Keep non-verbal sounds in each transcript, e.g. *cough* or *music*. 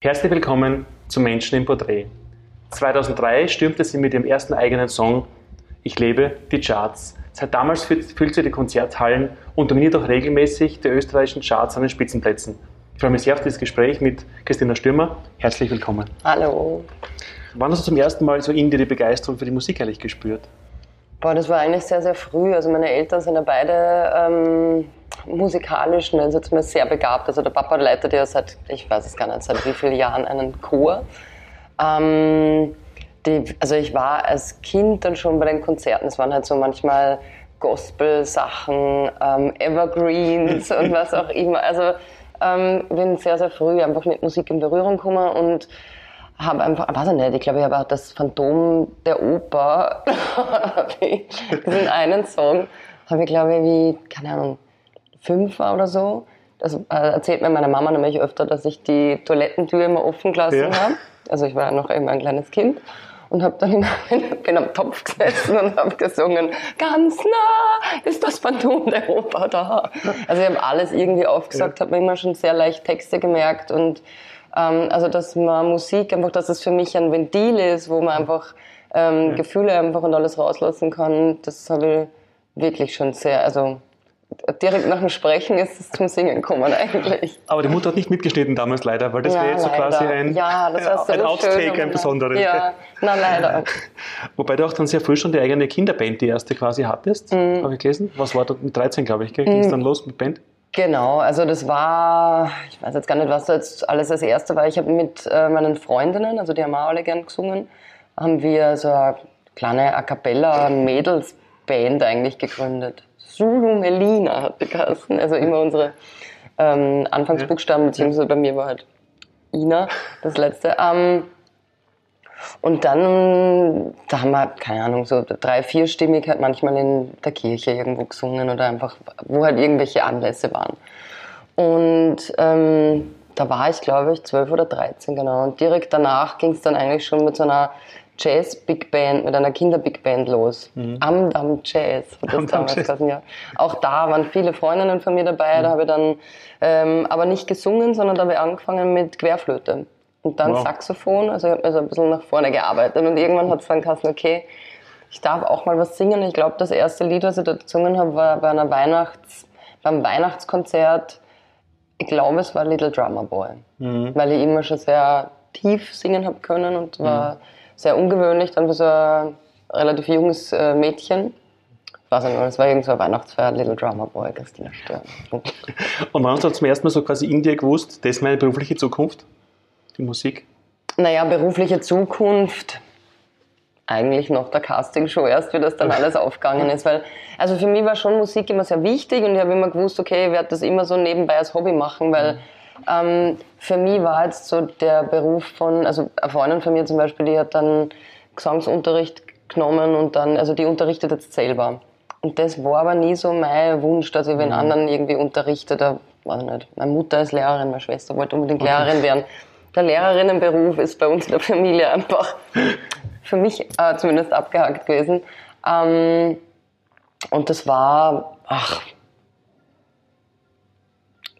Herzlich willkommen zu Menschen im Porträt. 2003 stürmte sie mit ihrem ersten eigenen Song Ich lebe die Charts. Seit damals füllt sie die Konzerthallen und dominiert auch regelmäßig die österreichischen Charts an den Spitzenplätzen. Ich freue mich sehr auf dieses Gespräch mit Christina Stürmer. Herzlich willkommen. Hallo. Wann hast du zum ersten Mal so in dir die Begeisterung für die Musik eigentlich gespürt? Boah, das war eigentlich sehr, sehr früh. Also meine Eltern sind ja beide ähm, musikalisch, nennen sie zumindest sehr begabt. Also der Papa leitet ja seit, ich weiß es gar nicht, seit wie vielen Jahren einen Chor. Ähm, die, also ich war als Kind dann schon bei den Konzerten. Es waren halt so manchmal Gospel-Sachen, ähm, Evergreens *laughs* und was auch immer. Also ähm, bin sehr, sehr früh einfach mit Musik in Berührung gekommen und habe einfach, weiß ich nicht, ich glaube, ich habe auch das Phantom der Oper, *laughs* diesen einen Song, habe ich glaube ich wie, keine Ahnung, fünf war oder so. Das äh, erzählt mir meine Mama nämlich öfter, dass ich die Toilettentür immer offen gelassen ja. habe. Also ich war noch immer ein kleines Kind und habe dann *laughs* in, bin am Topf gesessen und habe gesungen, ganz nah ist das Phantom der Oper da. Also ich habe alles irgendwie aufgesagt, ja. habe mir immer schon sehr leicht Texte gemerkt und also dass man Musik einfach, dass es für mich ein Ventil ist, wo man einfach ähm, ja. Gefühle einfach und alles rauslassen kann, das habe ich wirklich schon sehr, also direkt nach dem Sprechen ist es zum Singen gekommen eigentlich. Aber die Mutter hat nicht mitgeschnitten damals leider, weil das ja, wäre jetzt so quasi ein, ja, heißt, *laughs* ein Outtake, ein besonderes. Ja, na leider. *laughs* Wobei du auch dann sehr früh schon die eigene Kinderband, die erste quasi hattest, mhm. habe ich gelesen. Was war das mit 13, glaube ich, ging es mhm. dann los mit Band? Genau, also das war, ich weiß jetzt gar nicht, was da jetzt alles als erste war. Ich habe mit äh, meinen Freundinnen, also die haben auch alle gern gesungen, haben wir so eine kleine A Cappella Mädels Band eigentlich gegründet. Zulu Melina hat die geheißen. Also immer unsere ähm, Anfangsbuchstaben, beziehungsweise bei mir war halt Ina, das letzte. Ähm, und dann, da haben wir, keine Ahnung, so drei, vierstimmig halt manchmal in der Kirche irgendwo gesungen oder einfach, wo halt irgendwelche Anlässe waren. Und ähm, da war ich, glaube ich, zwölf oder dreizehn, genau. Und direkt danach ging es dann eigentlich schon mit so einer Jazz-Big Band, mit einer Kinder-Big Band los. Mhm. Amdam Jazz hat das damals geheißen, ja. Auch da waren viele Freundinnen von mir dabei, mhm. da habe ich dann ähm, aber nicht gesungen, sondern da habe ich angefangen mit Querflöte und dann wow. Saxophon, also ich habe mir so ein bisschen nach vorne gearbeitet und irgendwann hat es dann geheißen, okay, ich darf auch mal was singen. Ich glaube, das erste Lied, was ich da gesungen habe, war bei einer Weihnachts, beim Weihnachtskonzert, ich glaube, es war Little Drummer Boy, mhm. weil ich immer schon sehr tief singen habe können und war mhm sehr ungewöhnlich, dann für so ein relativ junges äh, Mädchen. Ich weiß nicht es war irgend so ein Weihnachtsfeier, Little Drummer Boy, Christina Stern. *laughs* Und wann hast du zum ersten Mal so quasi in dir gewusst, das ist meine berufliche Zukunft, die Musik? Naja, berufliche Zukunft, eigentlich noch der Castingshow erst, wie das dann alles *laughs* aufgegangen ist. Weil, also für mich war schon Musik immer sehr wichtig und ich habe immer gewusst, okay, ich werde das immer so nebenbei als Hobby machen, weil. Ähm, für mich war jetzt so der Beruf von, also eine Freundin von mir zum Beispiel, die hat dann Gesangsunterricht genommen und dann, also die unterrichtet jetzt selber. Und das war aber nie so mein Wunsch, dass ich wenn mhm. anderen irgendwie unterrichte. Da, weiß ich nicht. Meine Mutter ist Lehrerin, meine Schwester wollte unbedingt. Lehrerin werden. Der Lehrerinnenberuf ist bei uns in der Familie einfach für mich äh, zumindest abgehakt gewesen. Ähm, und das war, ach,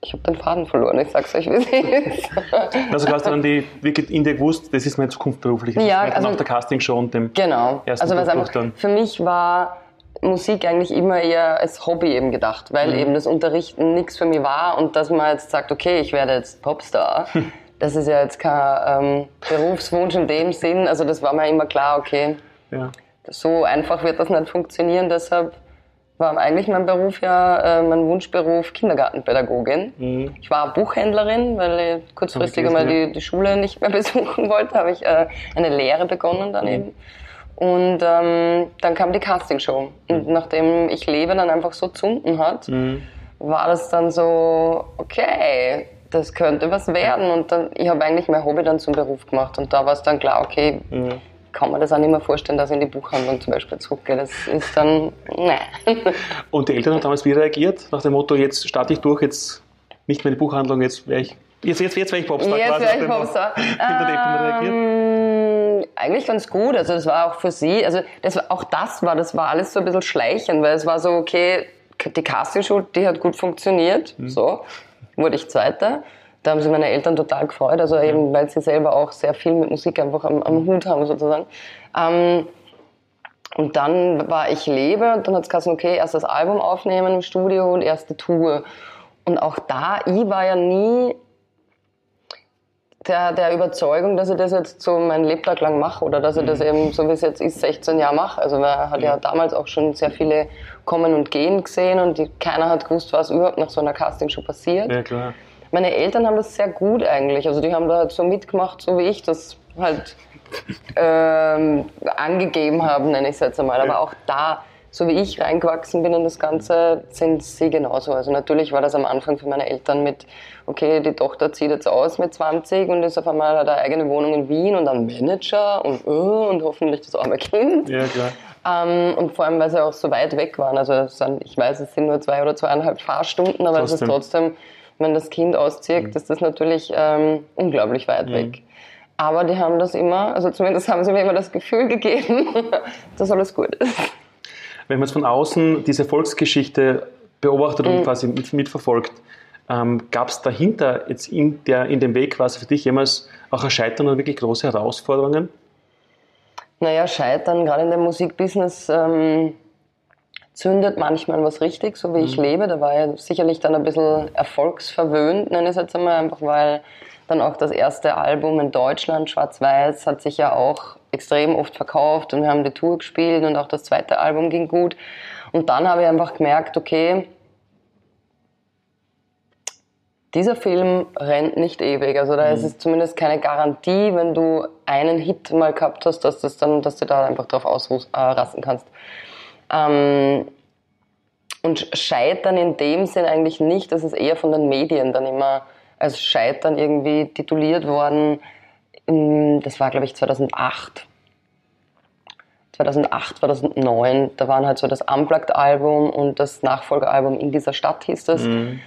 ich habe den Faden verloren, ich sag's euch, wie es ist. *laughs* Also hast du dann die, wirklich in dir gewusst, das ist meine Zukunft beruflich. Ja, also, nach der Castingshow und dem Genau. Ersten also was einfach, dann. für mich war Musik eigentlich immer eher als Hobby eben gedacht, weil mhm. eben das Unterrichten nichts für mich war und dass man jetzt sagt, okay, ich werde jetzt Popstar. *laughs* das ist ja jetzt kein ähm, Berufswunsch in dem Sinn. Also das war mir immer klar, okay, ja. so einfach wird das nicht funktionieren, deshalb war eigentlich mein Beruf ja, äh, mein Wunschberuf Kindergartenpädagogin. Mhm. Ich war Buchhändlerin, weil ich kurzfristig einmal die, die Schule nicht mehr *laughs* besuchen wollte, habe ich äh, eine Lehre begonnen daneben. Mhm. Und ähm, dann kam die Castingshow. Und mhm. nachdem ich Lebe dann einfach so zunden hat, mhm. war das dann so, okay, das könnte was werden. Und dann, ich habe eigentlich mein Hobby dann zum Beruf gemacht. Und da war es dann klar, okay, mhm kann man das auch nicht mehr vorstellen, dass ich in die Buchhandlung zum Beispiel zurückgehe. Das ist dann, nein. *laughs* Und die Eltern haben damals wie reagiert? Nach dem Motto, jetzt starte ich durch, jetzt nicht mehr in die Buchhandlung, jetzt wäre ich, jetzt, jetzt, jetzt wäre ich Popstar. Jetzt wäre ich Popstar. *laughs* Ähm, eigentlich ganz gut. Also das war auch für sie, also das, auch das war, das war alles so ein bisschen schleichend, weil es war so, okay, die Castingshow, die hat gut funktioniert, mhm. so, wurde ich Zweiter Da haben sich meine Eltern total gefreut, also eben, weil sie selber auch sehr viel mit Musik einfach am, am Hut haben sozusagen. Ähm, und dann war ich lebe und dann hat es gesagt, okay, erst das Album aufnehmen im Studio und erste Tour. Und auch da, ich war ja nie der, der Überzeugung, dass ich das jetzt so mein Lebtag lang mache oder dass ich das eben, so wie es jetzt ist, 16 Jahre mache. Also man hat ja damals auch schon sehr viele kommen und gehen gesehen und die, keiner hat gewusst, was überhaupt nach so einer Castingshow passiert. Ja, klar. Meine Eltern haben das sehr gut eigentlich. Also die haben da halt so mitgemacht, so wie ich das halt *laughs* ähm, angegeben habe, nenne ich es jetzt einmal. Aber auch da, so wie ich reingewachsen bin in das Ganze, sind sie genauso. Also natürlich war das am Anfang für meine Eltern mit, okay, die Tochter zieht jetzt aus mit 20 und ist auf einmal hat eine eigene Wohnung in Wien und dann Manager und, uh, und hoffentlich das arme Kind. Ja, klar. Ähm, und vor allem, weil sie auch so weit weg waren. Also sind, ich weiß, es sind nur zwei oder zweieinhalb Fahrstunden, aber es ist Trotzdem. wenn das Kind auszieht, ist das natürlich ähm, unglaublich weit weg. Aber die haben das immer, also zumindest haben sie mir immer das Gefühl gegeben, *laughs* dass alles gut ist. Wenn man jetzt von außen diese Volksgeschichte beobachtet und quasi mit, mitverfolgt, ähm, gab es dahinter jetzt in, der, in dem Weg quasi für dich jemals auch ein Scheitern und wirklich große Herausforderungen? Naja, Scheitern, gerade in dem Musikbusiness, ähm, zündet manchmal was richtig, so wie ich lebe. Da war ich sicherlich dann ein bisschen erfolgsverwöhnt, nenne ich es jetzt einmal, einfach weil dann auch das erste Album in Deutschland, Schwarz-Weiß, hat sich ja auch extrem oft verkauft und wir haben die Tour gespielt und auch das zweite Album ging gut. Und dann habe ich einfach gemerkt, okay, dieser Film rennt nicht ewig. Also da ist es zumindest keine Garantie, wenn du einen Hit mal gehabt hast, dass, das dann, dass du da einfach drauf ausrasten kannst. Ähm, und Scheitern in dem Sinn eigentlich nicht, das ist eher von den Medien dann immer als Scheitern irgendwie tituliert worden. In- Das war, glaube ich, 2008. 2008, 2009, da waren halt so das Unplugged-Album und das Nachfolgealbum In dieser Stadt hieß das.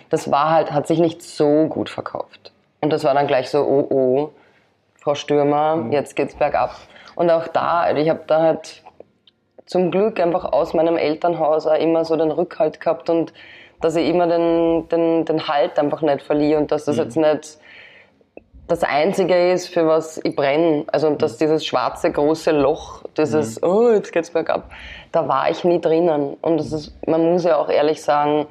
Das war halt, hat sich nicht so gut verkauft. Und das war dann gleich so, oh oh, Frau Stürmer, jetzt geht's bergab. Und auch da, ich habe da halt zum Glück einfach aus meinem Elternhaus auch immer so den Rückhalt gehabt und dass ich immer den, den, den Halt einfach nicht verliere und dass das jetzt nicht das Einzige ist, für was ich brenne. Also dass dieses schwarze große Loch, dieses, oh, jetzt geht's bergab, da war ich nie drinnen. Und das ist, man muss ja auch ehrlich sagen,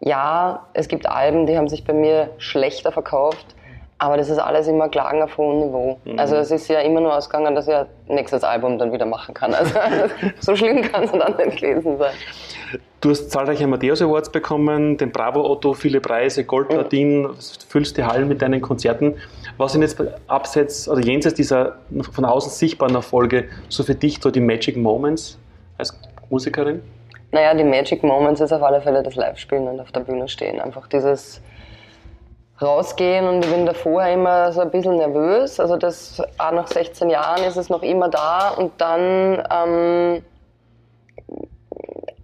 ja, es gibt Alben, die haben sich bei mir schlechter verkauft, aber das ist alles immer Klagen auf hohem Niveau. Also es ist ja immer nur ausgegangen, dass ich ein nächstes Album dann wieder machen kann. Also *laughs* so schlimm kann es dann nicht gewesen sein. Du hast zahlreiche Amadeus Awards bekommen, den Bravo Otto, viele Preise, Gold, Platin, füllst die Hallen mit deinen Konzerten. Was sind jetzt abseits oder jenseits dieser von außen sichtbaren Erfolge so für dich so die Magic Moments als Musikerin? Naja, die Magic Moments ist auf alle Fälle das Live-Spielen und auf der Bühne stehen. Einfach dieses rausgehen und ich bin davor immer so ein bisschen nervös. Also das auch nach 16 Jahren ist es noch immer da und dann ähm,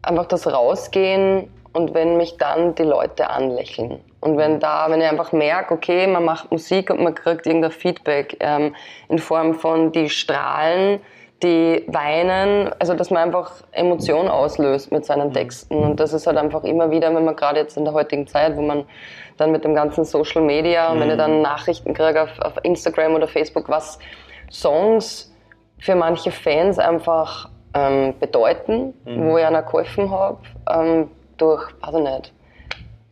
einfach das Rausgehen und wenn mich dann die Leute anlächeln. Und wenn da, wenn ich einfach merke, okay, man macht Musik und man kriegt irgendein Feedback ähm, in Form von die strahlen, die weinen, also dass man einfach Emotionen auslöst mit seinen Texten. Und das ist halt einfach immer wieder, wenn man gerade jetzt in der heutigen Zeit, wo man dann mit dem ganzen Social Media und wenn ich dann Nachrichten kriege auf, auf Instagram oder Facebook, was Songs für manche Fans einfach ähm, bedeuten, wo ich einer geholfen habe, ähm, durch, weiß ich nicht,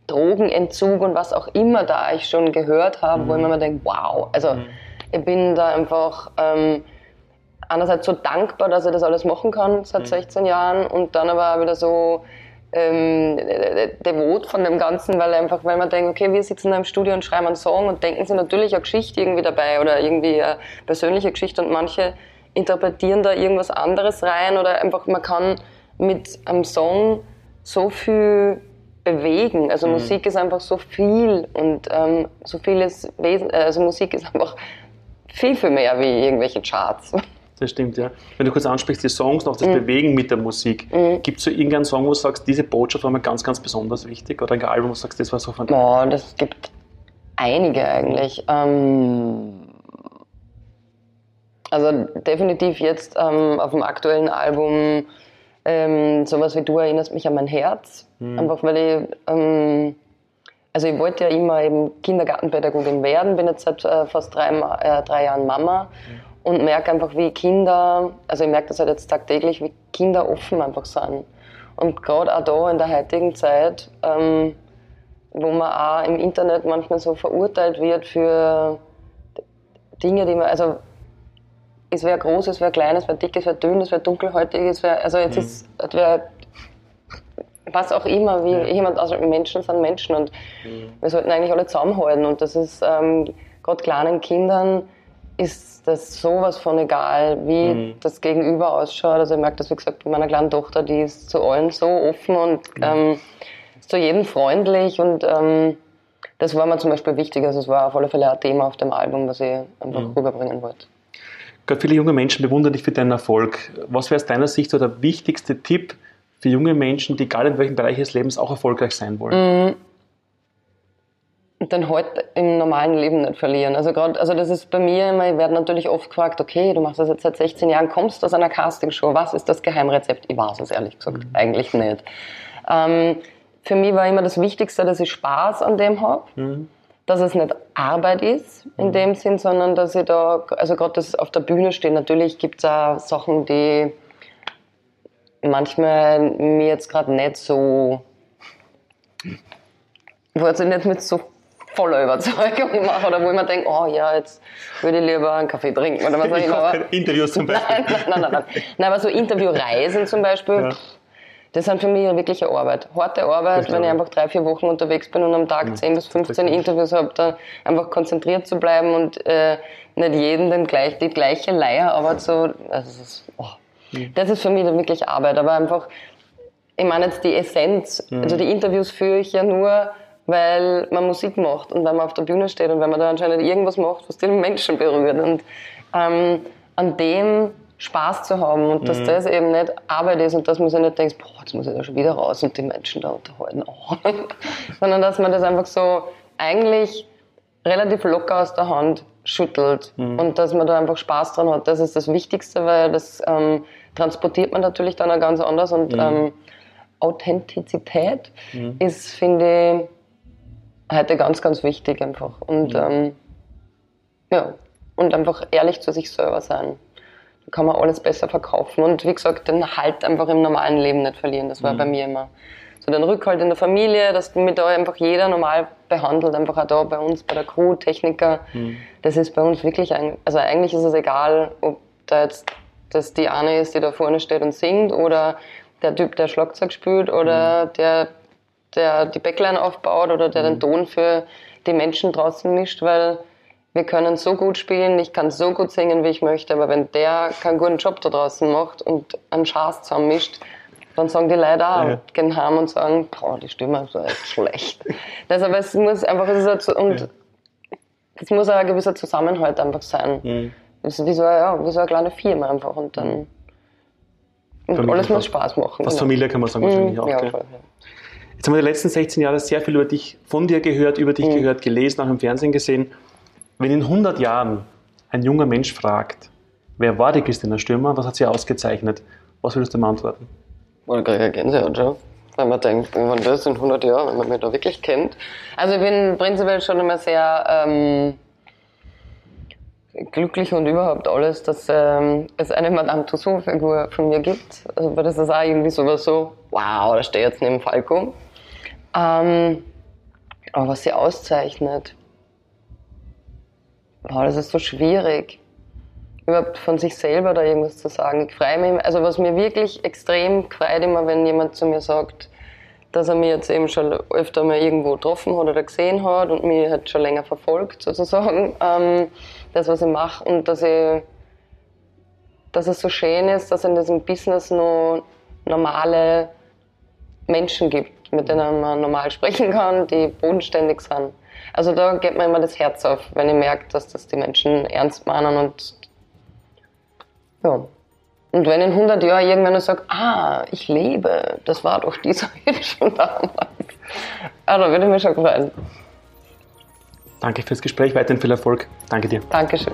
Drogenentzug und was auch immer da ich schon gehört habe, wo ich mir denke, wow, also ich bin da einfach ähm, einerseits so dankbar, dass ich das alles machen kann seit 16 Jahren und dann aber auch wieder so ähm, devot von dem Ganzen, weil einfach, weil man denkt, okay, wir sitzen da im Studio und schreiben einen Song und denken sich natürlich eine Geschichte irgendwie dabei oder irgendwie eine persönliche Geschichte und manche interpretieren da irgendwas anderes rein oder einfach, man kann mit einem Song so viel bewegen. Also Musik ist einfach so viel und ähm, so vieles Wesen, also Musik ist einfach viel, viel mehr wie irgendwelche Charts. *laughs* Das stimmt, ja. Wenn du kurz ansprichst, die Songs, noch das Bewegen mit der Musik, gibt es so irgendeinen Song, wo du sagst, diese Botschaft war mir ganz, ganz besonders wichtig? Oder ein Album, wo du sagst, das war so von Boah, das gibt einige eigentlich. Ähm, also definitiv jetzt ähm, auf dem aktuellen Album ähm, sowas wie Du erinnerst mich an mein Herz. Einfach weil ich ähm, also ich wollte ja immer eben Kindergartenpädagogin werden, bin jetzt seit äh, fast drei, äh, drei Jahren Mama und merke einfach, wie Kinder, also ich merke das halt jetzt tagtäglich, wie Kinder offen einfach sind. Und gerade auch da in der heutigen Zeit, ähm, wo man auch im Internet manchmal so verurteilt wird für Dinge, die man, also es wäre groß, es wäre klein, es wäre dick, es wäre dünn, es wäre dunkelhäutig, es wäre, also jetzt mhm. ist, es wäre was auch immer, wie ja. jemand, also Menschen sind Menschen und mhm. wir sollten eigentlich alle zusammenhalten und das ist ähm, gerade kleinen Kindern ist das sowas von egal, wie mhm. das Gegenüber ausschaut. Also ich merke das, wie gesagt, bei meiner kleinen Tochter, die ist zu allen so offen und mhm. ähm, ist zu jedem freundlich und ähm, das war mir zum Beispiel wichtig. Also es war auf alle Fälle ein Thema auf dem Album, was ich einfach mhm. rüberbringen wollte. Gerade viele junge Menschen bewundern dich für deinen Erfolg. Was wäre aus deiner Sicht so der wichtigste Tipp für junge Menschen, die egal in welchem Bereich des Lebens auch erfolgreich sein wollen? Mhm. Den halt im normalen Leben nicht verlieren. Also gerade, also das ist bei mir immer, ich werde natürlich oft gefragt, okay, du machst das jetzt seit 16 Jahren, kommst aus einer Castingshow, was ist das Geheimrezept? Ich weiß es ehrlich gesagt mhm. eigentlich nicht. Ähm, für mich war immer das Wichtigste, dass ich Spaß an dem habe. Mhm. Dass es nicht Arbeit ist in mhm. dem Sinn, sondern dass ich da, also gerade das auf der Bühne stehe, natürlich gibt es auch Sachen, die manchmal mir jetzt gerade nicht so, wo ich nicht mit so voller Überzeugung mache oder wo ich mir denke, oh ja, jetzt würde ich lieber einen Kaffee trinken oder was auch immer. Interviews zum Beispiel. Nein, nein, nein, nein. nein aber so Interviewreisen zum Beispiel, ja. das sind für mich wirkliche Arbeit. Harte Arbeit, wenn ich einfach drei, vier Wochen unterwegs bin und am Tag ja. 10 bis 15 Interviews habe, da einfach konzentriert zu bleiben und äh, nicht jeden den gleich, die gleiche Leierarbeit so, also das ist, oh, Mhm. Das ist für mich wirklich Arbeit, aber einfach, ich meine jetzt die Essenz. Also die Interviews führe ich ja nur, weil man Musik macht und weil man auf der Bühne steht und weil man da anscheinend irgendwas macht, was den Menschen berührt. Und ähm, an dem Spaß zu haben und dass mhm. das eben nicht Arbeit ist und dass man sich nicht denkt, boah, jetzt muss ich da schon wieder raus und die Menschen da unterhalten. Oh. *laughs* Sondern dass man das einfach so eigentlich relativ locker aus der Hand schüttelt mhm. und dass man da einfach Spaß dran hat. Das ist das Wichtigste, weil das ähm, transportiert man natürlich dann auch ganz anders und mhm. ähm, Authentizität mhm. ist, finde ich, heute ganz, ganz wichtig einfach. Und mhm. ähm, ja, und einfach ehrlich zu sich selber sein. Da kann man alles besser verkaufen und wie gesagt, den Halt einfach im normalen Leben nicht verlieren. Das war mhm. bei mir immer so den Rückhalt in der Familie, dass mit da einfach jeder normal behandelt, einfach auch da bei uns, bei der Crew, Techniker. Mhm. Das ist bei uns wirklich, ein, also eigentlich ist es egal, ob da jetzt das die eine ist, die da vorne steht und singt oder der Typ, der Schlagzeug spielt oder mhm. der, der die Backline aufbaut oder der mhm. den Ton für die Menschen draußen mischt, weil wir können so gut spielen, ich kann so gut singen, wie ich möchte, aber wenn der keinen guten Job da draußen macht und einen Schaß zusammenmischt, dann sagen die Leute auch, ja. gehen heim und sagen, boah, die Stimme ist echt schlecht. *laughs* Das, aber es muss einfach, es ist ein, und ja. es muss auch ein gewisser Zusammenhalt einfach sein. Mhm. Es ist wie so, ja, wie so eine kleine Firma einfach und dann und alles muss Spaß machen. Fast genau. Familie kann man sagen wahrscheinlich mhm, auch. Ja, voll, ja. Jetzt haben wir die letzten 16 Jahre sehr viel über dich, von dir gehört, über dich mhm. gehört, gelesen, auch im Fernsehen gesehen. Wenn in 100 Jahren ein junger Mensch fragt, wer war die Christina Stürmer, was hat sie ausgezeichnet, was würdest du ihm antworten? Man kriegt ja Gänsehaut schon. Wenn man denkt, wann das in 100 Jahren, wenn man mich da wirklich kennt. Also ich bin prinzipiell schon immer sehr ähm, glücklich und überhaupt alles, dass ähm, es eine Madame Tussauds-Figur von mir gibt. Also, weil das ist auch irgendwie sowas so, wow, da steht jetzt neben Falco. Ähm, aber was sie auszeichnet, wow, das ist so schwierig überhaupt von sich selber da irgendwas zu sagen. Ich freue mich, also was mir wirklich extrem freut immer, wenn jemand zu mir sagt, dass er mich jetzt eben schon öfter mal irgendwo getroffen hat oder gesehen hat und mich halt schon länger verfolgt sozusagen, *laughs* ähm, das was ich mache und dass ich, dass es so schön ist, dass in diesem Business nur normale Menschen gibt, mit denen man normal sprechen kann, die bodenständig sind. Also da geht mir immer das Herz auf, wenn ich merke, dass das die Menschen ernst meinen und ja. Und wenn in 100 Jahren irgendwann sagt, ah, ich lebe, das war doch dieser *laughs* Hit schon damals. Ah, da würde ich mich schon freuen. Danke fürs Gespräch, weiterhin viel Erfolg. Danke dir. Dankeschön.